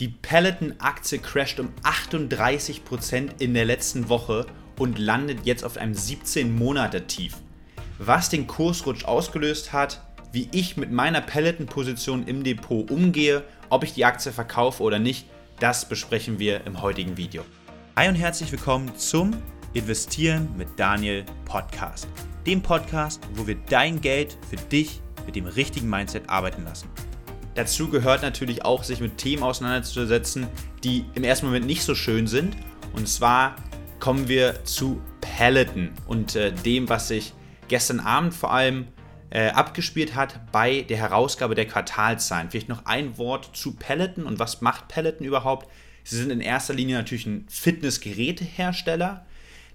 Die Peloton-Aktie crasht um 38% in der letzten Woche und landet jetzt auf einem 17-Monate-Tief. Was den Kursrutsch ausgelöst hat, wie ich mit meiner Peloton-Position im Depot umgehe, ob ich die Aktie verkaufe oder nicht, das besprechen wir im heutigen Video. Hi und herzlich willkommen zum Investieren mit Daniel Podcast. Dem Podcast, wo wir dein Geld für dich mit dem richtigen Mindset arbeiten lassen. Dazu gehört natürlich auch, sich mit Themen auseinanderzusetzen, die im ersten Moment nicht so schön sind. Und zwar kommen wir zu Peloton und äh, dem, was sich gestern Abend vor allem äh, abgespielt hat bei der Herausgabe der Quartalzahlen. Vielleicht noch ein Wort zu Peloton und was macht Peloton überhaupt? Sie sind in erster Linie natürlich ein Fitnessgerätehersteller,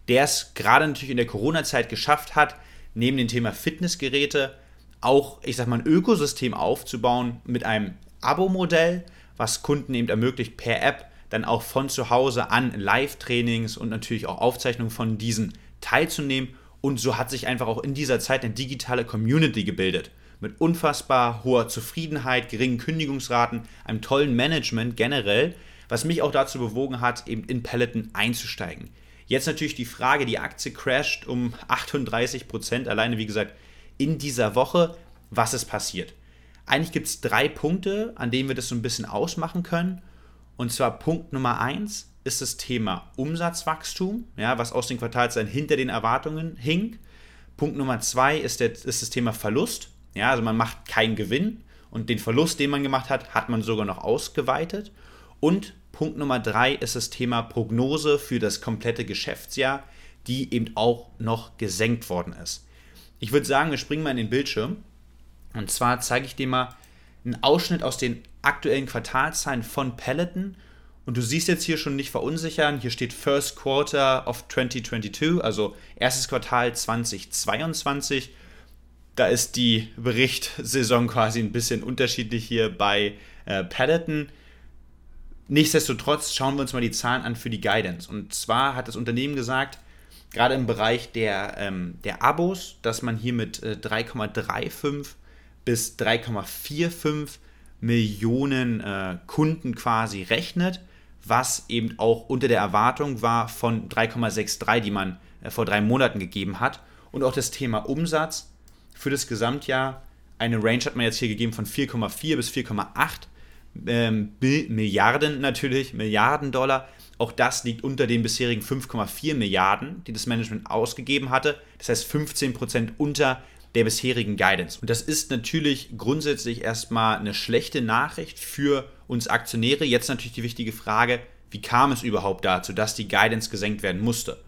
der es gerade natürlich in der Corona-Zeit geschafft hat, neben dem Thema Fitnessgeräte auch, ich sag mal, ein Ökosystem aufzubauen mit einem Abo-Modell, was Kunden eben ermöglicht, per App dann auch von zu Hause an Live-Trainings und natürlich auch Aufzeichnungen von diesen teilzunehmen. Und so hat sich einfach auch in dieser Zeit eine digitale Community gebildet. Mit unfassbar hoher Zufriedenheit, geringen Kündigungsraten, einem tollen Management generell, was mich auch dazu bewogen hat, eben in Peloton einzusteigen. Jetzt natürlich die Frage, die Aktie crasht um 38 Prozent, alleine wie gesagt in dieser Woche, was ist passiert. Eigentlich gibt es drei Punkte, an denen wir das so ein bisschen ausmachen können. Und zwar Punkt Nummer eins ist das Thema Umsatzwachstum, ja, was aus den Quartalszahlen hinter den Erwartungen hing. Punkt Nummer zwei ist, der, ist das Thema Verlust. Ja, also man macht keinen Gewinn und den Verlust, den man gemacht hat, hat man sogar noch ausgeweitet. Und Punkt Nummer drei ist das Thema Prognose für das komplette Geschäftsjahr, die eben auch noch gesenkt worden ist. Ich würde sagen, wir springen mal in den Bildschirm. Und zwar zeige ich dir mal einen Ausschnitt aus den aktuellen Quartalzahlen von Peloton. Und du siehst jetzt hier schon nicht verunsichern. Hier steht First Quarter of 2022, also erstes Quartal 2022. Da ist die Berichtssaison quasi ein bisschen unterschiedlich hier bei äh, Peloton. Nichtsdestotrotz schauen wir uns mal die Zahlen an für die Guidance. Und zwar hat das Unternehmen gesagt, gerade im Bereich der, ähm, der Abos, dass man hier mit äh, 3,35 bis 3,45 Millionen äh, Kunden quasi rechnet, was eben auch unter der Erwartung war von 3,63, die man äh, vor drei Monaten gegeben hat. Und auch das Thema Umsatz für das Gesamtjahr, eine Range hat man jetzt hier gegeben von 4,4 bis 4,8 ähm, Milliarden natürlich, Milliarden Dollar. Auch das liegt unter den bisherigen 5,4 Milliarden, die das Management ausgegeben hatte. Das heißt 15 Prozent unter der bisherigen Guidance. Und das ist natürlich grundsätzlich erstmal eine schlechte Nachricht für uns Aktionäre. Jetzt natürlich die wichtige Frage, wie kam es überhaupt dazu, dass die Guidance gesenkt werden musste?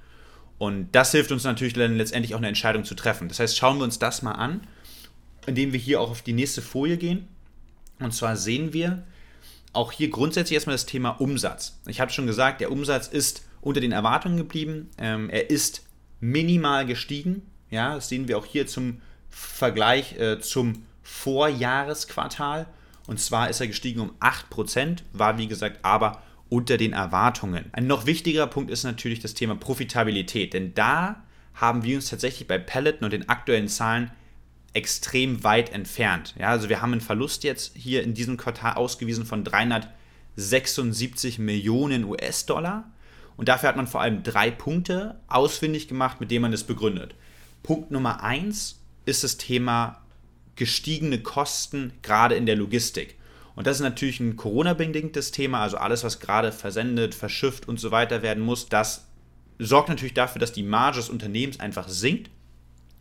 Und das hilft uns natürlich dann letztendlich auch eine Entscheidung zu treffen. Das heißt, schauen wir uns das mal an, indem wir hier auch auf die nächste Folie gehen. Und zwar sehen wir, auch hier grundsätzlich erstmal das Thema Umsatz. Ich habe schon gesagt, der Umsatz ist unter den Erwartungen geblieben. Ähm, er ist minimal gestiegen. Ja, das sehen wir auch hier zum Vergleich äh, zum Vorjahresquartal. Und zwar ist er gestiegen um 8%, war wie gesagt aber unter den Erwartungen. Ein noch wichtigerer Punkt ist natürlich das Thema Profitabilität, denn da haben wir uns tatsächlich bei Peloton und den aktuellen Zahlen extrem weit entfernt. Ja, also wir haben einen Verlust jetzt hier in diesem Quartal ausgewiesen von 376 Millionen US-Dollar. Und dafür hat man vor allem drei Punkte ausfindig gemacht, mit denen man das begründet. Punkt Nummer eins ist das Thema gestiegene Kosten, gerade in der Logistik. Und das ist natürlich ein Corona-bedingtes Thema, also alles, was gerade versendet, verschifft und so weiter werden muss, das sorgt natürlich dafür, dass die Marge des Unternehmens einfach sinkt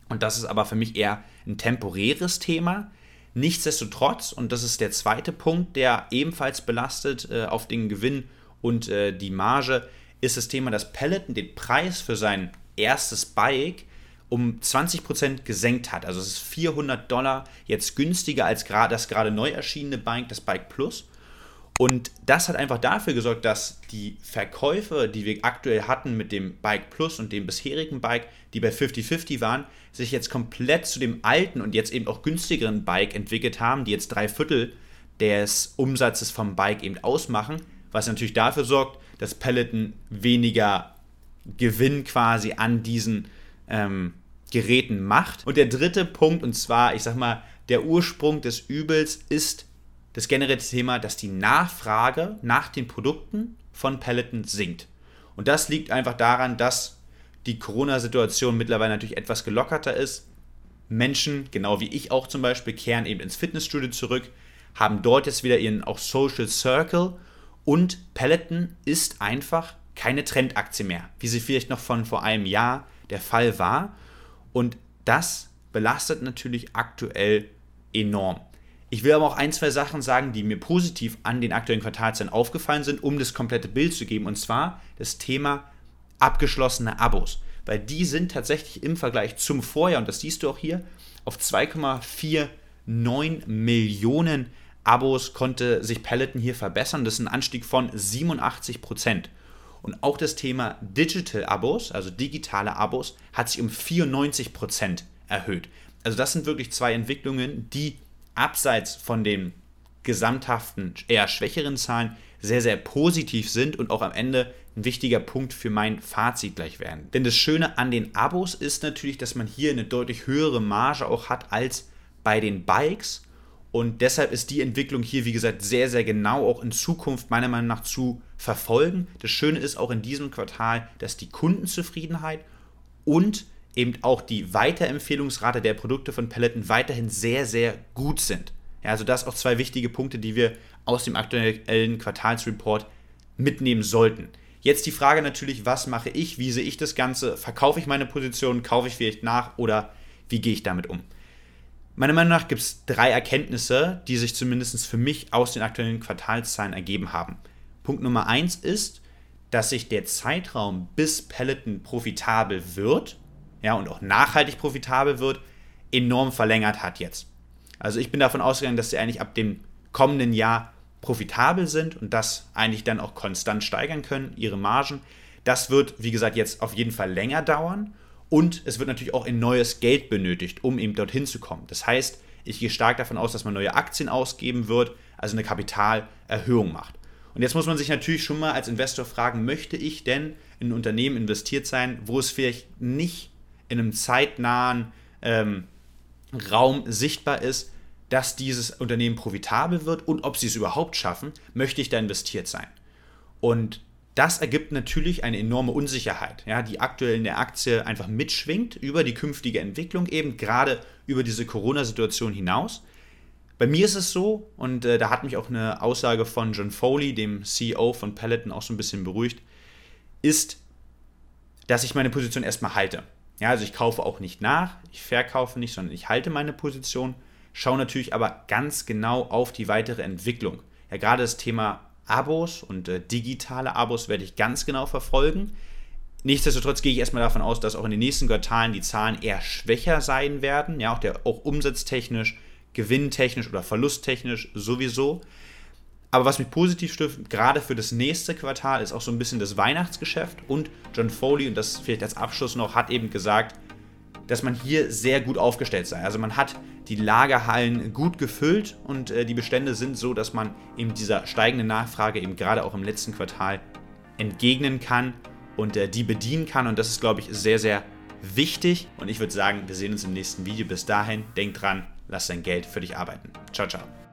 und das ist aber für mich eher ein temporäres Thema. Nichtsdestotrotz, und das ist der zweite Punkt, der ebenfalls belastet äh, auf den Gewinn und äh, die Marge, ist das Thema, dass Peloton den Preis für sein erstes Bike um 20% gesenkt hat. Also es ist 400 Dollar jetzt günstiger als das gerade neu erschienene Bike, das Bike Plus. Und das hat einfach dafür gesorgt, dass die Verkäufe, die wir aktuell hatten mit dem Bike Plus und dem bisherigen Bike, die bei 50-50 waren, sich jetzt komplett zu dem alten und jetzt eben auch günstigeren Bike entwickelt haben, die jetzt drei Viertel des Umsatzes vom Bike eben ausmachen, was natürlich dafür sorgt, dass Peloton weniger Gewinn quasi an diesen ähm, Geräten macht. Und der dritte Punkt, und zwar, ich sag mal, der Ursprung des Übels ist das generelle Thema, dass die Nachfrage nach den Produkten von Peloton sinkt. Und das liegt einfach daran, dass die Corona-Situation mittlerweile natürlich etwas gelockerter ist. Menschen, genau wie ich auch zum Beispiel, kehren eben ins Fitnessstudio zurück, haben dort jetzt wieder ihren auch Social Circle und Peloton ist einfach keine Trendaktie mehr, wie sie vielleicht noch von vor einem Jahr der Fall war. Und das belastet natürlich aktuell enorm. Ich will aber auch ein, zwei Sachen sagen, die mir positiv an den aktuellen Quartalszahlen aufgefallen sind, um das komplette Bild zu geben. Und zwar das Thema abgeschlossene Abos. Weil die sind tatsächlich im Vergleich zum Vorjahr, und das siehst du auch hier, auf 2,49 Millionen Abos konnte sich Peloton hier verbessern. Das ist ein Anstieg von 87 Prozent. Und auch das Thema Digital-Abos, also digitale Abos, hat sich um 94 Prozent erhöht. Also das sind wirklich zwei Entwicklungen, die abseits von den gesamthaften, eher schwächeren Zahlen sehr, sehr positiv sind und auch am Ende ein wichtiger Punkt für mein Fazit gleich werden. Denn das Schöne an den Abos ist natürlich, dass man hier eine deutlich höhere Marge auch hat als bei den Bikes. Und deshalb ist die Entwicklung hier, wie gesagt, sehr, sehr genau auch in Zukunft meiner Meinung nach zu verfolgen. Das Schöne ist auch in diesem Quartal, dass die Kundenzufriedenheit und eben auch die Weiterempfehlungsrate der Produkte von Peloton weiterhin sehr, sehr gut sind. Ja, also das auch zwei wichtige Punkte, die wir aus dem aktuellen Quartalsreport mitnehmen sollten. Jetzt die Frage natürlich, was mache ich, wie sehe ich das Ganze, verkaufe ich meine Position, kaufe ich vielleicht nach oder wie gehe ich damit um? Meiner Meinung nach gibt es drei Erkenntnisse, die sich zumindest für mich aus den aktuellen Quartalszahlen ergeben haben. Punkt Nummer eins ist, dass sich der Zeitraum, bis Peloton profitabel wird, ja, und auch nachhaltig profitabel wird, enorm verlängert hat jetzt. Also ich bin davon ausgegangen, dass sie eigentlich ab dem kommenden Jahr profitabel sind und das eigentlich dann auch konstant steigern können, ihre Margen. Das wird, wie gesagt, jetzt auf jeden Fall länger dauern und es wird natürlich auch in neues Geld benötigt, um eben dorthin zu kommen. Das heißt, ich gehe stark davon aus, dass man neue Aktien ausgeben wird, also eine Kapitalerhöhung macht. Und jetzt muss man sich natürlich schon mal als Investor fragen, möchte ich denn in ein Unternehmen investiert sein, wo es vielleicht nicht in einem zeitnahen ähm, Raum sichtbar ist, dass dieses Unternehmen profitabel wird und ob sie es überhaupt schaffen, möchte ich da investiert sein. Und das ergibt natürlich eine enorme Unsicherheit, ja, die aktuell in der Aktie einfach mitschwingt über die künftige Entwicklung, eben gerade über diese Corona-Situation hinaus. Bei mir ist es so, und äh, da hat mich auch eine Aussage von John Foley, dem CEO von Peloton, auch so ein bisschen beruhigt, ist, dass ich meine Position erstmal halte. Ja, also ich kaufe auch nicht nach, ich verkaufe nicht, sondern ich halte meine Position, schaue natürlich aber ganz genau auf die weitere Entwicklung. Ja, gerade das Thema Abos und äh, digitale Abos werde ich ganz genau verfolgen. Nichtsdestotrotz gehe ich erstmal davon aus, dass auch in den nächsten Quartalen die Zahlen eher schwächer sein werden, ja, auch, der, auch umsatztechnisch, gewinntechnisch oder verlusttechnisch sowieso. Aber was mich positiv stimmt, gerade für das nächste Quartal, ist auch so ein bisschen das Weihnachtsgeschäft. Und John Foley, und das vielleicht als Abschluss noch, hat eben gesagt, dass man hier sehr gut aufgestellt sei. Also man hat die Lagerhallen gut gefüllt und äh, die Bestände sind so, dass man eben dieser steigenden Nachfrage eben gerade auch im letzten Quartal entgegnen kann und äh, die bedienen kann. Und das ist, glaube ich, sehr, sehr wichtig. Und ich würde sagen, wir sehen uns im nächsten Video. Bis dahin, denk dran, lass dein Geld für dich arbeiten. Ciao, ciao.